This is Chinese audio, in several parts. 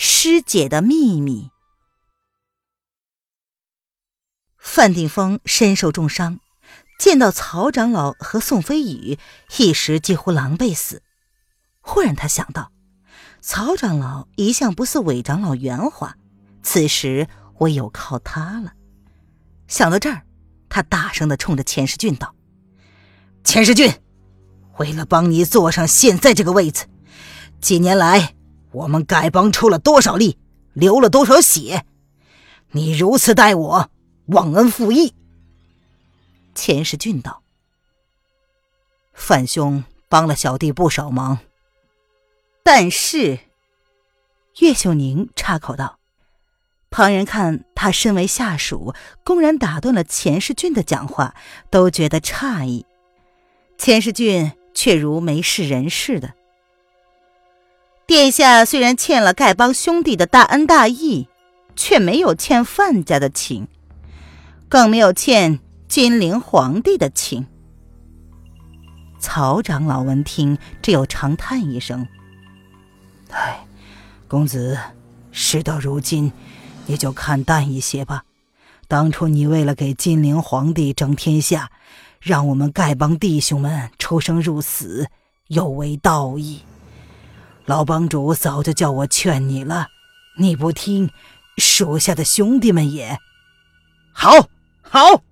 师姐的秘密。范定峰身受重伤，见到曹长老和宋飞宇，一时几乎狼狈死。忽然他想到，曹长老一向不似韦长老圆滑，此时唯有靠他了。想到这儿，他大声的冲着钱世俊道：“钱世俊，为了帮你坐上现在这个位子，几年来……”我们丐帮出了多少力，流了多少血？你如此待我，忘恩负义。钱世俊道：“范兄帮了小弟不少忙，但是……”岳秀宁插口道：“旁人看他身为下属，公然打断了钱世俊的讲话，都觉得诧异。钱世俊却如没事人似的。”殿下虽然欠了丐帮兄弟的大恩大义，却没有欠范家的情，更没有欠金陵皇帝的情。曹长老闻听，只有长叹一声：“唉，公子，事到如今，也就看淡一些吧。当初你为了给金陵皇帝争天下，让我们丐帮弟兄们出生入死，有违道义。”老帮主早就叫我劝你了，你不听，属下的兄弟们也好好。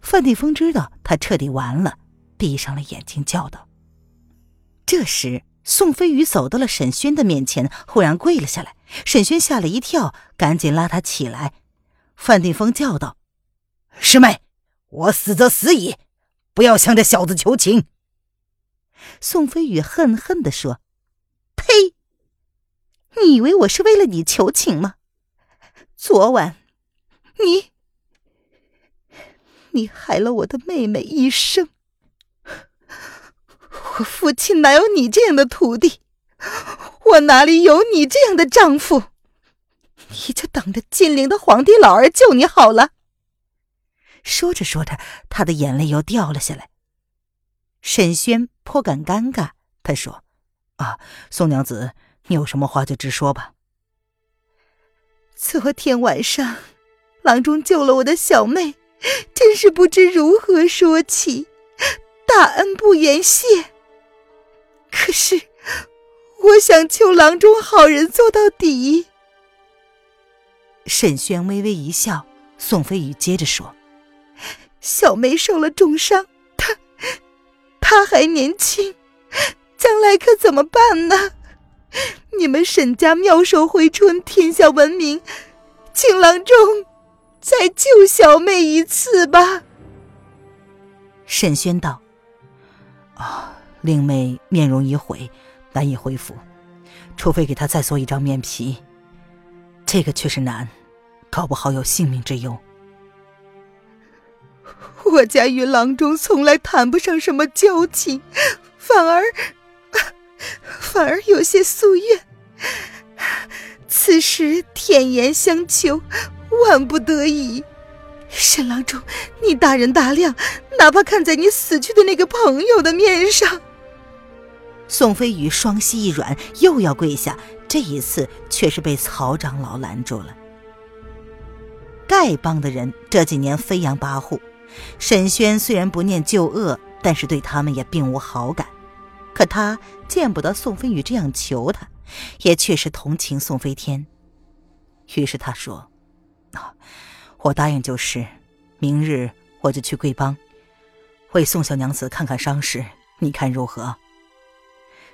范定峰知道他彻底完了，闭上了眼睛，叫道：“这时，宋飞宇走到了沈轩的面前，忽然跪了下来。沈轩吓了一跳，赶紧拉他起来。范定峰叫道：“师妹，我死则死矣，不要向这小子求情。”宋飞宇恨恨地说。呸！你以为我是为了你求情吗？昨晚，你，你害了我的妹妹一生。我父亲哪有你这样的徒弟？我哪里有你这样的丈夫？你就等着金陵的皇帝老儿救你好了。说着说着，他的眼泪又掉了下来。沈轩颇感尴尬，他说。啊，宋娘子，你有什么话就直说吧。昨天晚上，郎中救了我的小妹，真是不知如何说起，大恩不言谢。可是，我想求郎中好人做到底。沈轩微微一笑，宋飞宇接着说：“小妹受了重伤，她，她还年轻。”将来可怎么办呢？你们沈家妙手回春，天下闻名，请郎中再救小妹一次吧。沈轩道：“啊，令妹面容已毁，难以恢复，除非给她再做一张面皮，这个却是难，搞不好有性命之忧。我家与郎中从来谈不上什么交情，反而……” 反而有些夙愿，此时天言相求，万不得已。沈郎中，你大人大量，哪怕看在你死去的那个朋友的面上。宋飞宇双膝一软，又要跪下，这一次却是被曹长老拦住了。丐帮的人这几年飞扬跋扈，沈轩虽然不念旧恶，但是对他们也并无好感。可他见不得宋飞宇这样求他，也确实同情宋飞天。于是他说：“啊，我答应就是，明日我就去贵帮，为宋小娘子看看伤势，你看如何？”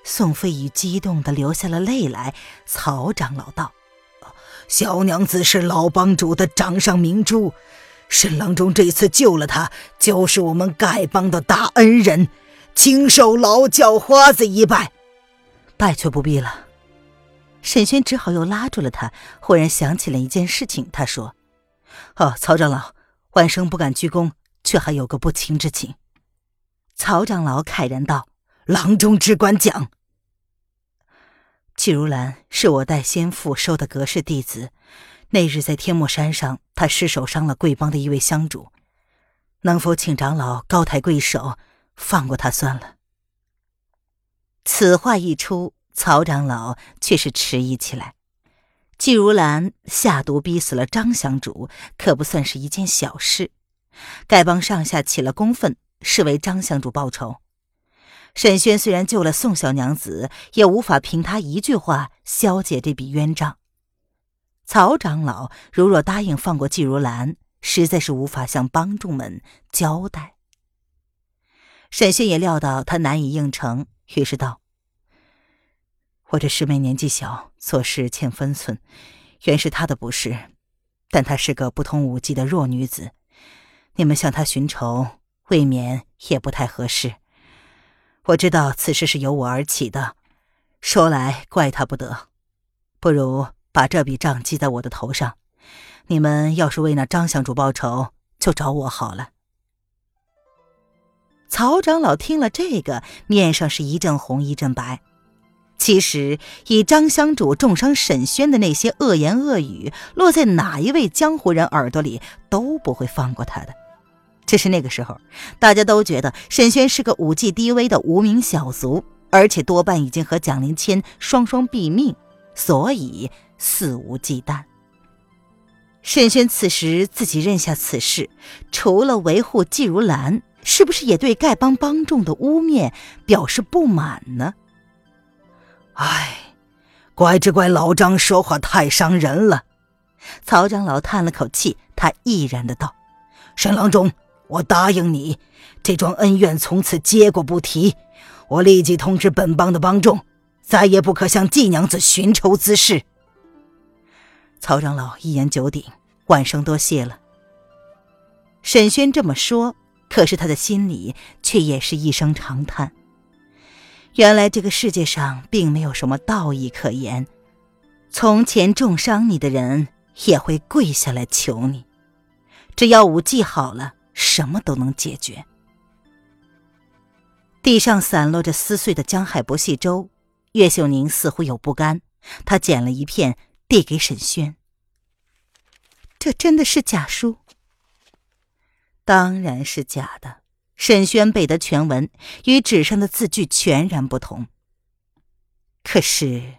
宋飞宇激动的流下了泪来。曹长老道：“小娘子是老帮主的掌上明珠，沈郎中这次救了她，就是我们丐帮的大恩人。”请受老教花子一拜，拜却不必了。沈轩只好又拉住了他。忽然想起了一件事情，他说：“哦，曹长老，万生不敢鞠躬，却还有个不情之请。”曹长老慨然道：“郎中只管讲。”季如兰是我代先父收的隔世弟子，那日在天目山上，他失手伤了贵帮的一位香主，能否请长老高抬贵手，放过他算了？此话一出，曹长老却是迟疑起来。季如兰下毒逼死了张香主，可不算是一件小事，丐帮上下起了公愤，是为张香主报仇。沈轩虽然救了宋小娘子，也无法凭他一句话消解这笔冤账。曹长老如若答应放过季如兰，实在是无法向帮众们交代。沈轩也料到他难以应承，于是道：“我这师妹年纪小，做事欠分寸，原是她的不是。但她是个不通武技的弱女子，你们向她寻仇，未免也不太合适。”我知道此事是由我而起的，说来怪他不得。不如把这笔账记在我的头上，你们要是为那张香主报仇，就找我好了。曹长老听了这个，面上是一阵红一阵白。其实以张香主重伤沈轩的那些恶言恶语，落在哪一位江湖人耳朵里，都不会放过他的。只是那个时候，大家都觉得沈轩是个武技低微的无名小卒，而且多半已经和蒋灵谦双双毙命，所以肆无忌惮。沈轩此时自己认下此事，除了维护季如兰，是不是也对丐帮帮众的污蔑表示不满呢？唉，怪只怪老张说话太伤人了。曹长老叹了口气，他毅然的道：“沈郎中。”我答应你，这桩恩怨从此接过不提。我立即通知本帮的帮众，再也不可向季娘子寻仇滋事。曹长老一言九鼎，万生多谢了。沈轩这么说，可是他的心里却也是一声长叹。原来这个世界上并没有什么道义可言，从前重伤你的人也会跪下来求你，只要武技好了。什么都能解决。地上散落着撕碎的江海博系粥，岳秀宁似乎有不甘，他捡了一片递给沈轩。这真的是假书？当然是假的。沈轩背的全文与纸上的字句全然不同。可是，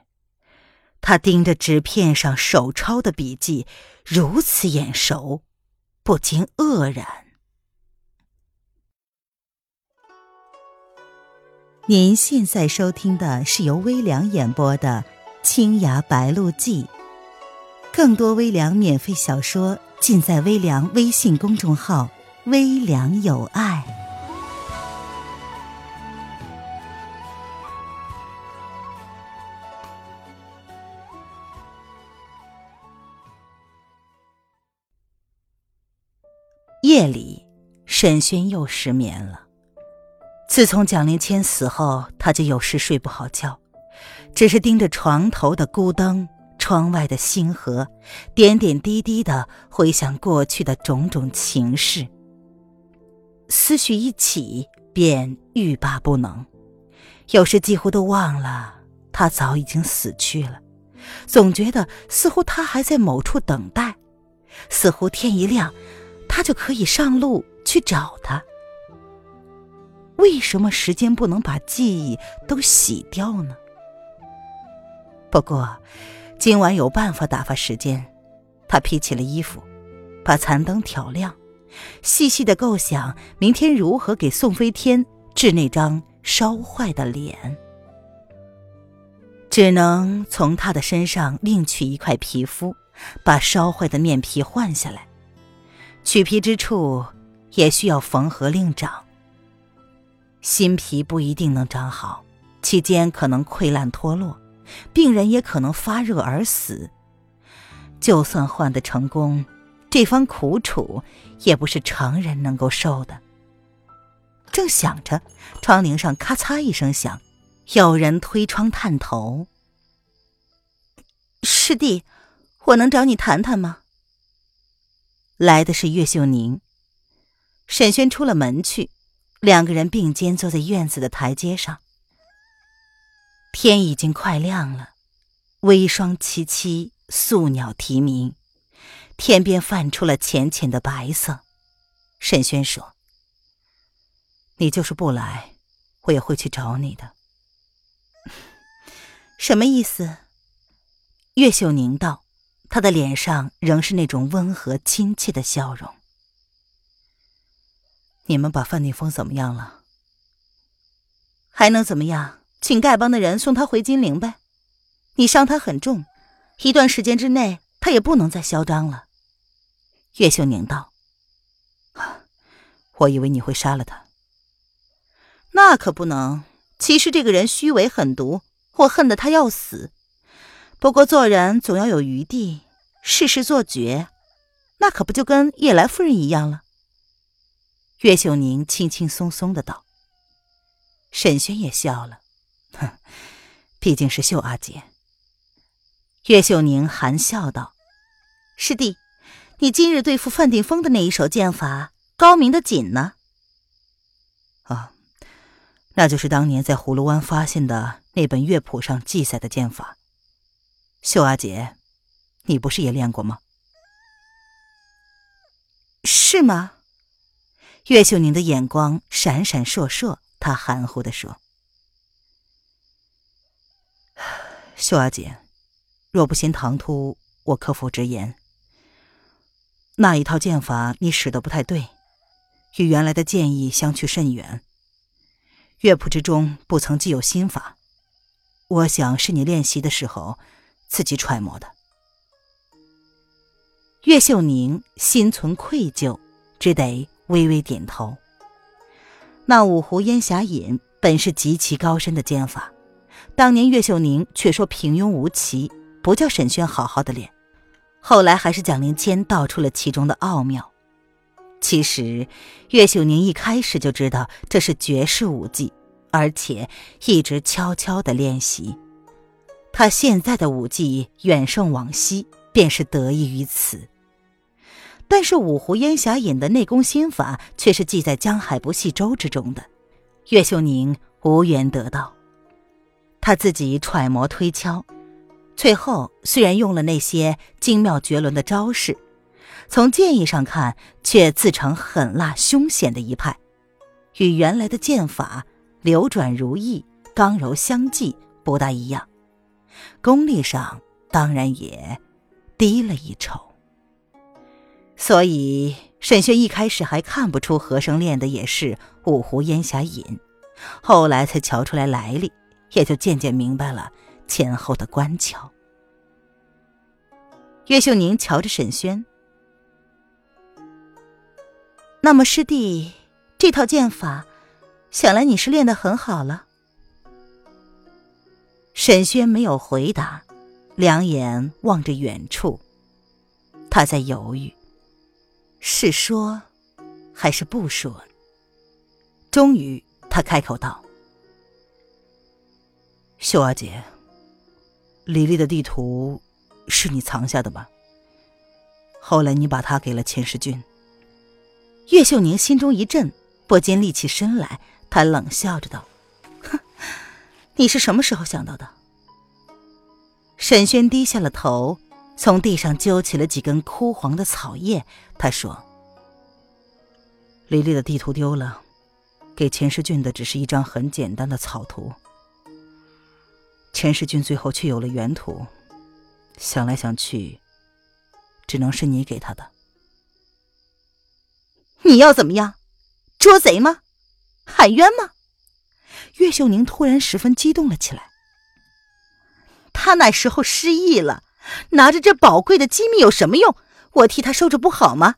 他盯着纸片上手抄的笔记，如此眼熟，不禁愕然。您现在收听的是由微凉演播的《青崖白鹿记》，更多微凉免费小说尽在微凉微信公众号“微凉有爱”。夜里，沈轩又失眠了。自从蒋灵谦死后，他就有时睡不好觉，只是盯着床头的孤灯、窗外的星河，点点滴滴的回想过去的种种情事。思绪一起，便欲罢不能，有时几乎都忘了他早已经死去了，总觉得似乎他还在某处等待，似乎天一亮，他就可以上路去找他。为什么时间不能把记忆都洗掉呢？不过，今晚有办法打发时间。他披起了衣服，把残灯挑亮，细细的构想明天如何给宋飞天治那张烧坏的脸。只能从他的身上另取一块皮肤，把烧坏的面皮换下来。取皮之处也需要缝合另长。新皮不一定能长好，期间可能溃烂脱落，病人也可能发热而死。就算换得成功，这番苦楚也不是常人能够受的。正想着，窗棂上咔嚓一声响，有人推窗探头。师弟，我能找你谈谈吗？来的是岳秀宁。沈轩出了门去，两个人并肩坐在院子的台阶上。天已经快亮了，微霜凄凄，宿鸟啼鸣，天边泛出了浅浅的白色。沈轩说：“你就是不来，我也会去找你的。”什么意思？岳秀宁道，他的脸上仍是那种温和亲切的笑容。你们把范定峰怎么样了？还能怎么样？请丐帮的人送他回金陵呗。你伤他很重，一段时间之内他也不能再嚣张了。岳秀宁道：“我以为你会杀了他。那可不能。其实这个人虚伪狠毒，我恨得他要死。不过做人总要有余地，事事做绝，那可不就跟叶来夫人一样了。”岳秀宁轻轻松松的道：“沈轩也笑了，哼，毕竟是秀阿姐。”岳秀宁含笑道：“师弟，你今日对付范定峰的那一手剑法，高明的紧呢。”啊，那就是当年在葫芦湾发现的那本乐谱上记载的剑法。秀阿姐，你不是也练过吗？是吗？岳秀宁的眼光闪闪烁烁，他含糊的说：“ 秀阿姐，若不嫌唐突，我可否直言，那一套剑法你使得不太对，与原来的剑意相去甚远。乐谱之中不曾记有心法，我想是你练习的时候自己揣摩的。”岳秀宁心存愧疚，只得。微微点头。那五湖烟霞引本是极其高深的剑法，当年岳秀宁却说平庸无奇，不叫沈轩好好的练。后来还是蒋灵谦道出了其中的奥妙。其实岳秀宁一开始就知道这是绝世武技，而且一直悄悄的练习。他现在的武技远胜往昔，便是得益于此。但是五湖烟霞引的内功心法却是记在江海不系舟之中的，岳秀宁无缘得到。他自己揣摩推敲，最后虽然用了那些精妙绝伦的招式，从剑意上看却自成狠辣凶险的一派，与原来的剑法流转如意、刚柔相济不大一样，功力上当然也低了一筹。所以，沈轩一开始还看不出和生练的也是五湖烟霞引，后来才瞧出来来历，也就渐渐明白了前后的关窍。岳秀宁瞧着沈轩，那么师弟这套剑法，想来你是练得很好了。沈轩没有回答，两眼望着远处，他在犹豫。是说，还是不说？终于，他开口道：“秀阿姐，李丽的地图是你藏下的吧？后来你把它给了钱世俊。”岳秀宁心中一震，不禁立起身来。他冷笑着道：“哼，你是什么时候想到的？”沈轩低下了头。从地上揪起了几根枯黄的草叶，他说：“李丽的地图丢了，给钱世俊的只是一张很简单的草图。钱世俊最后却有了原图，想来想去，只能是你给他的。你要怎么样？捉贼吗？喊冤吗？”岳秀宁突然十分激动了起来。他那时候失忆了。拿着这宝贵的机密有什么用？我替他收着不好吗？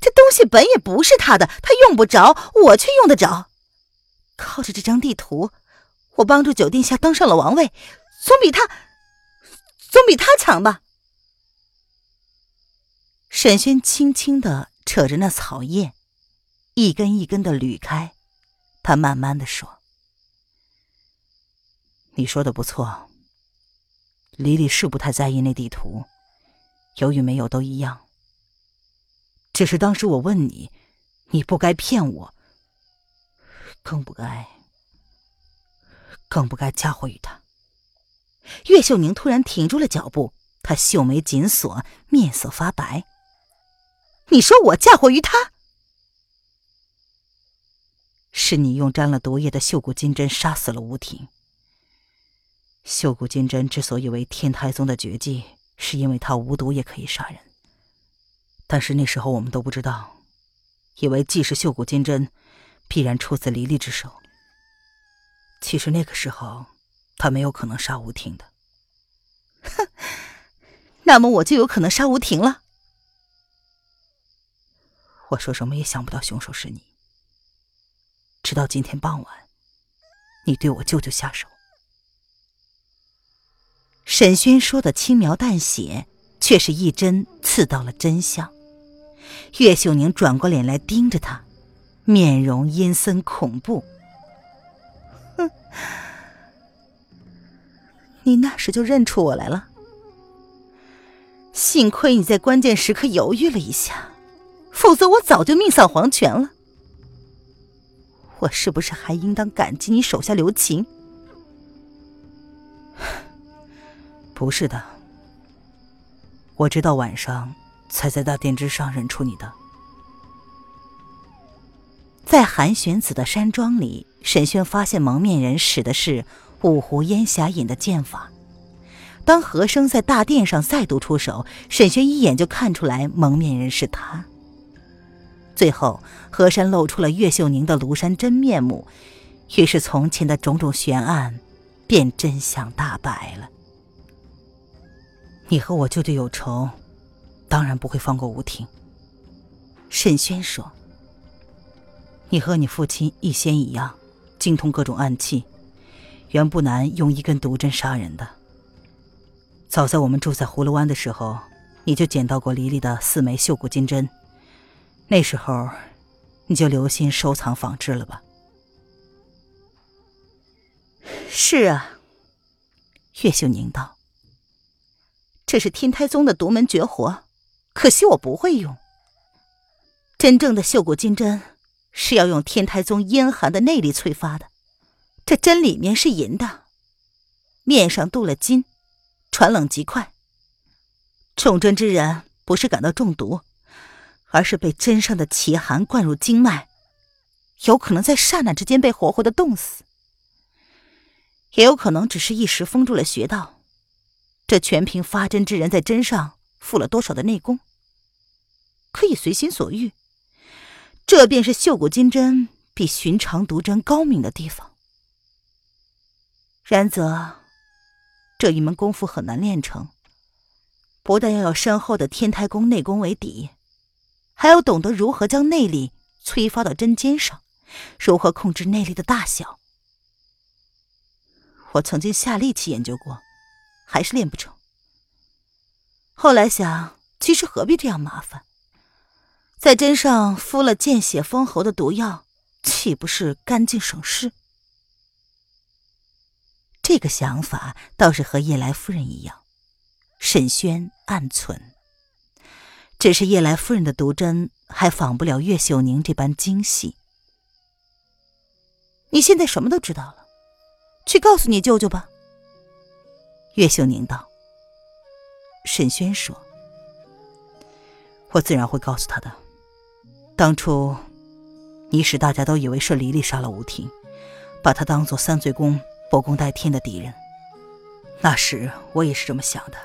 这东西本也不是他的，他用不着，我却用得着。靠着这张地图，我帮助九殿下登上了王位，总比他，总比他强吧？沈轩轻轻的扯着那草叶，一根一根的捋开，他慢慢的说：“你说的不错。”李李是不太在意那地图，有与没有都一样。只是当时我问你，你不该骗我，更不该，更不该嫁祸于他。岳秀宁突然停住了脚步，她秀眉紧锁，面色发白。你说我嫁祸于他？是你用沾了毒液的绣骨金针杀死了吴婷。绣骨金针之所以为天台宗的绝技，是因为它无毒也可以杀人。但是那时候我们都不知道，以为既是绣骨金针，必然出自黎离之手。其实那个时候，他没有可能杀吴婷的。哼，那么我就有可能杀吴婷了。我说什么也想不到凶手是你。直到今天傍晚，你对我舅舅下手。沈轩说的轻描淡写，却是一针刺到了真相。岳秀宁转过脸来盯着他，面容阴森恐怖。哼，你那时就认出我来了。幸亏你在关键时刻犹豫了一下，否则我早就命丧黄泉了。我是不是还应当感激你手下留情？不是的，我直到晚上才在大殿之上认出你的。在韩玄子的山庄里，沈轩发现蒙面人使的是五湖烟霞引的剑法。当和生在大殿上再度出手，沈轩一眼就看出来蒙面人是他。最后，和山露出了岳秀宁的庐山真面目，于是从前的种种悬案便真相大白了。你和我舅舅有仇，当然不会放过吴婷。沈轩说：“你和你父亲一仙一样，精通各种暗器，原不难用一根毒针杀人的。早在我们住在葫芦湾的时候，你就捡到过黎黎的四枚绣骨金针。”那时候，你就留心收藏仿制了吧。是啊，岳秀宁道：“这是天台宗的独门绝活，可惜我不会用。真正的绣骨金针是要用天台宗阴寒的内力催发的，这针里面是银的，面上镀了金，传冷极快。中针之人不是感到中毒。”而是被针上的奇寒灌入经脉，有可能在刹那之间被活活的冻死，也有可能只是一时封住了穴道。这全凭发针之人在针上付了多少的内功，可以随心所欲。这便是绣骨金针比寻常毒针高明的地方。然则，这一门功夫很难练成，不但要有深厚的天台功内功为底。还要懂得如何将内力催发到针尖上，如何控制内力的大小。我曾经下力气研究过，还是练不成。后来想，其实何必这样麻烦？在针上敷了见血封喉的毒药，岂不是干净省事？这个想法倒是和叶来夫人一样。沈轩暗存。只是叶来夫人的毒针还仿不了岳秀宁这般精细。你现在什么都知道了，去告诉你舅舅吧。岳秀宁道。沈轩说：“我自然会告诉他的。当初，你使大家都以为是黎黎杀了吴婷，把他当做三罪宫不共戴天的敌人。那时我也是这么想的，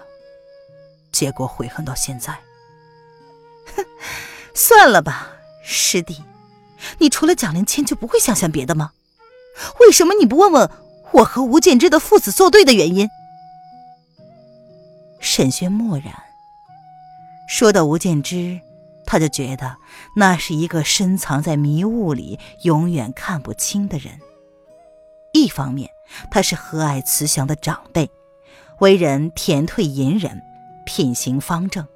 结果悔恨到现在。”哼算了吧，师弟，你除了蒋灵谦就不会想想别的吗？为什么你不问问我和吴建之的父子作对的原因？沈轩默然。说到吴建之，他就觉得那是一个深藏在迷雾里、永远看不清的人。一方面，他是和蔼慈祥的长辈，为人甜退隐忍，品行方正。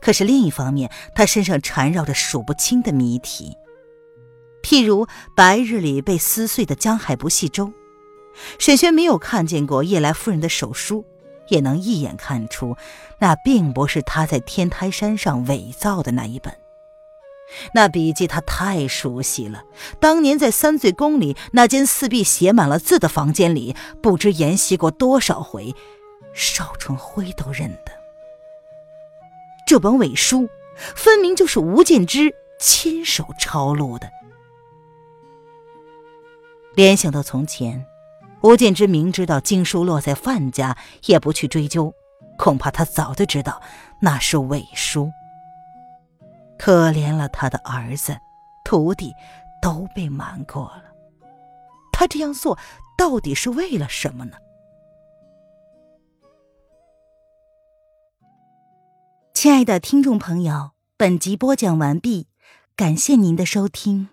可是另一方面，他身上缠绕着数不清的谜题，譬如白日里被撕碎的江海不系舟。沈轩没有看见过叶来夫人的手书，也能一眼看出，那并不是他在天台山上伪造的那一本。那笔记他太熟悉了，当年在三醉宫里那间四壁写满了字的房间里，不知研习过多少回，邵春辉都认得。这本伪书，分明就是吴建之亲手抄录的。联想到从前。吴建之明知道经书落在范家，也不去追究，恐怕他早就知道那是伪书。可怜了他的儿子、徒弟，都被瞒过了。他这样做到底是为了什么呢？亲爱的听众朋友，本集播讲完毕，感谢您的收听。